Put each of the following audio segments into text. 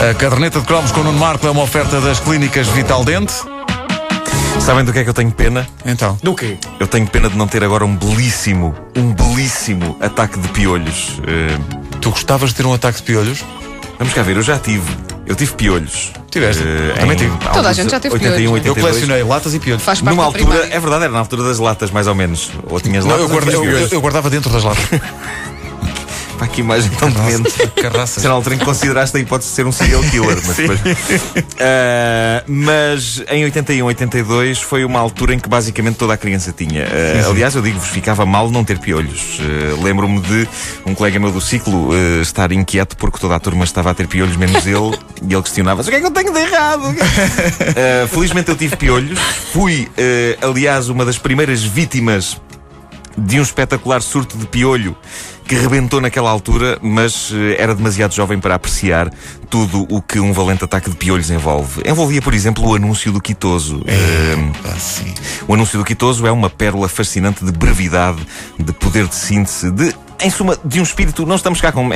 A caderneta de cromos com o Nuno Marco é uma oferta das clínicas Vital Dente. Sabem do que é que eu tenho pena? Então. Do quê? Eu tenho pena de não ter agora um belíssimo, um belíssimo ataque de piolhos. Eh, Tu gostavas de ter um ataque de piolhos? vamos cá ver, eu já tive. Eu tive piolhos. Tiveste? Eh, Também em tive. Toda a gente já teve 81, piolhos, é? Eu 82. colecionei latas e piolhos. Faz parte Numa da altura, primária. é verdade, era na altura das latas, mais ou menos. Ou tinhas Não, latas eu, ou guarda- tinhas eu- piolhos. eu guardava dentro das latas. Pá, que imagem tão demente. Carraças. Será altura em que consideraste a hipótese de ser um serial killer. Mas, depois... Ah, mas em 81, 82 foi uma altura em que basicamente toda a criança tinha. Ah, aliás, eu digo-vos, ficava mal não ter piolhos. Ah, Lembro-me de um colega meu do ciclo estar inquieto porque toda a turma estava a ter piolhos, menos ele, e ele questionava-se: o que é que eu tenho de errado? Ah, felizmente eu tive piolhos. Fui, aliás, uma das primeiras vítimas de um espetacular surto de piolho que rebentou naquela altura, mas eh, era demasiado jovem para apreciar tudo o que um valente ataque de piolhos envolve. Envolvia, por exemplo, o anúncio do Quitoso. Eh, Ah, sim. o anúncio do Quitoso é uma pérola fascinante de brevidade, de poder de síntese, de, em suma, de um espírito. Não estamos cá com.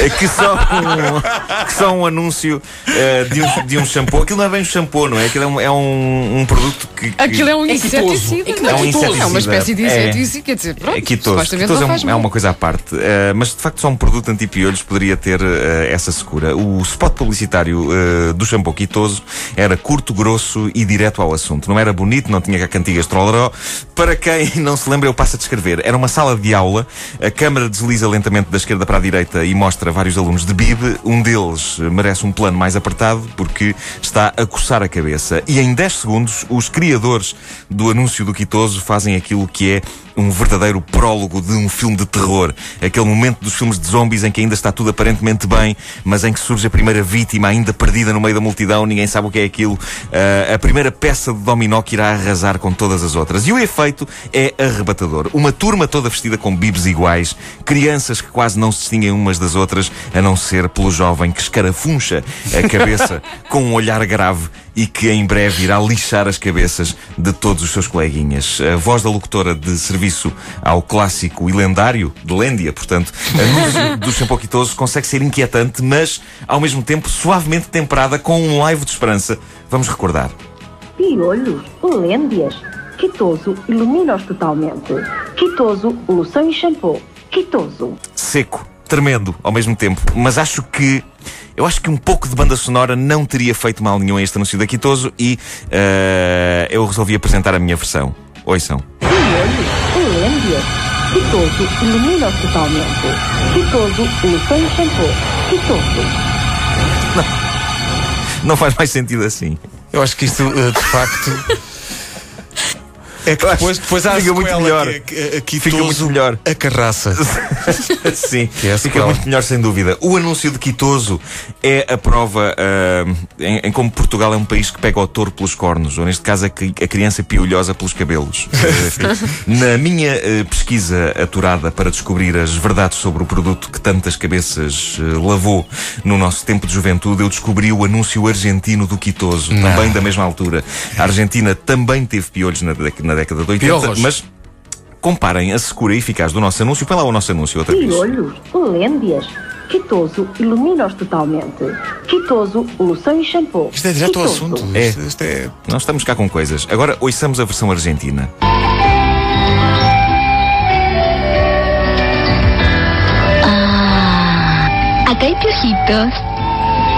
É que só um, que só um anúncio eh, de, um, de um shampoo. Aquilo não é bem um shampoo, não é? Aquilo é um, é um, um produto que. que- Aquilo é um É inseticida. É não um inseticida. É uma espécie de É. inseticida. Quer dizer, pronto, É quitoso. Quitoso é, um- é uma coisa à parte. Uh, mas de facto só um produto anti-piolhos poderia ter uh, essa secura. O spot publicitário uh, do shampoo quitoso era curto, grosso e direto ao assunto. Não era bonito, não tinha cantigas trolleró. Para quem não se lembra, eu passo a descrever. Era uma sala de aula, a câmara desliza lentamente da esquerda para a direita e mostra vários alunos de bib. Um deles merece um plano mais apertado porque está a coçar a cabeça. E em 10 segundos, os criadores do anúncio do quitoso fazem aquilo que é um verdadeiro prólogo de um filme de terror. Aquele momento dos filmes de zombies em que ainda está tudo aparentemente bem, mas em que surge a primeira vítima ainda perdida no meio da multidão, ninguém sabe o que é aquilo. Ah, a primeira peça de dominó que irá arrasar com todas as outras. E o efeito é arrebatador. Uma turma toda vestida com bibs iguais, crianças que quase não se distinguem umas das outras, a não ser pelo jovem que escarafuncha a cabeça com um olhar grave e que em breve irá lixar as cabeças de todos os seus coleguinhas. A voz da locutora de serviço ao clássico e lendário de Lêndia, portanto, anúncio do shampoo quitoso consegue ser inquietante, mas ao mesmo tempo suavemente temperada com um live de esperança. Vamos recordar. Piolhos, lêndias. Quitoso, ilumina-os totalmente. Quitoso, loção e shampoo. Quitoso. seco, tremendo ao mesmo tempo. Mas acho que. Eu acho que um pouco de banda sonora não teria feito mal nenhum a este anúncio da Quitoso e eh, eu resolvi apresentar a minha versão. Ouçam. Lêndias. Quitoso, ilumina-os totalmente. Quitoso, loção e shampoo. Quitoso. Não faz mais sentido assim. Eu acho que isto, eh, de facto. É que depois, depois há a fica muito melhor. que é- que é- Fica muito melhor. A carraça. Sim, é fica muito melhor sem dúvida. O anúncio de Quitoso é a prova ah, em, em como Portugal é um país que pega o touro pelos cornos, ou neste caso a, a criança piolhosa pelos cabelos. Eh, Na minha eh, pesquisa aturada para descobrir as verdades sobre o produto que tantas cabeças eh, lavou no nosso tempo de juventude, eu descobri o anúncio argentino do Quitoso, também da mesma altura. A Argentina também teve piolhos na, na década de 80, Piolhos. mas comparem a secura e eficaz do nosso anúncio. Põe lá o nosso anúncio outra vez. Piolhos, lêndias. Quitoso, ilumina-os totalmente. Quitoso, loção e shampoo. Isto é direto ao Quitoso. assunto. É. Isto, isto é. Não estamos cá com coisas. Agora ouçamos a versão argentina. Acá hay piojitos.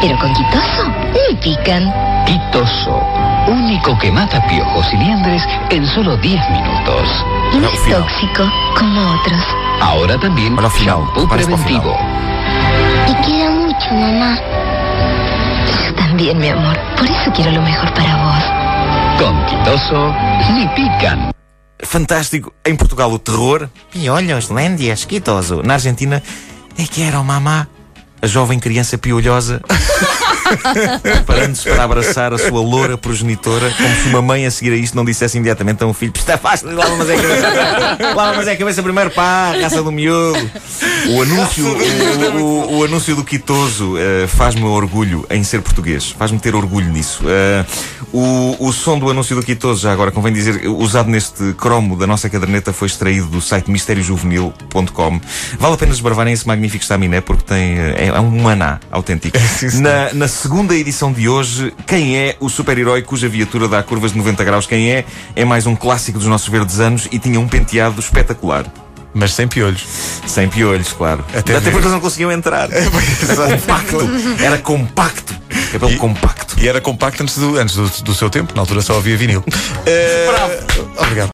Pero con quitoso ni pican. Quitoso, único que mata piojos y liendres en solo 10 minutos. Y no es tóxico como otros. Ahora también Bueno, final, shampoo preventivo. Y queda mucho, mamá. Yo también, mi amor. Por eso quiero lo mejor para vos. Con Quitoso, ni pican. Fantástico. Em Portugal, o terror. Piolhos, lêndias, quitoso. Na Argentina, é que era o mamá. A jovem criança piolhosa. preparando-se para abraçar a sua loura progenitora, como se uma mãe a seguir a isto não dissesse imediatamente a um filho: Está fácil, lava mas é a cabeça. Lava mas é a cabeça primeiro, pá, raça do miúdo. O anúncio, o, o- o anúncio do Quitoso eh, faz-me orgulho em ser português. Faz-me ter orgulho nisso. Eh, o, o som do anúncio do Quitoso, já agora convém dizer, usado neste cromo da nossa caderneta, foi extraído do site mistériojuvenil.com. Vale a pena desbravarem esse magnífico estaminé porque tem, é, é um maná autêntico. na, na segunda edição de hoje, quem é o super-herói cuja viatura dá curvas de 90 graus? Quem é? É mais um clássico dos nossos verdes anos e tinha um penteado espetacular. Mas sem piolhos. Sem piolhos, claro. Até Até, porque eles não conseguiam entrar. Era compacto. Era compacto. Cabelo E- compacto. E era compacto antes do, antes do, do seu tempo, na altura só havia vinil. Eh, Obrigado.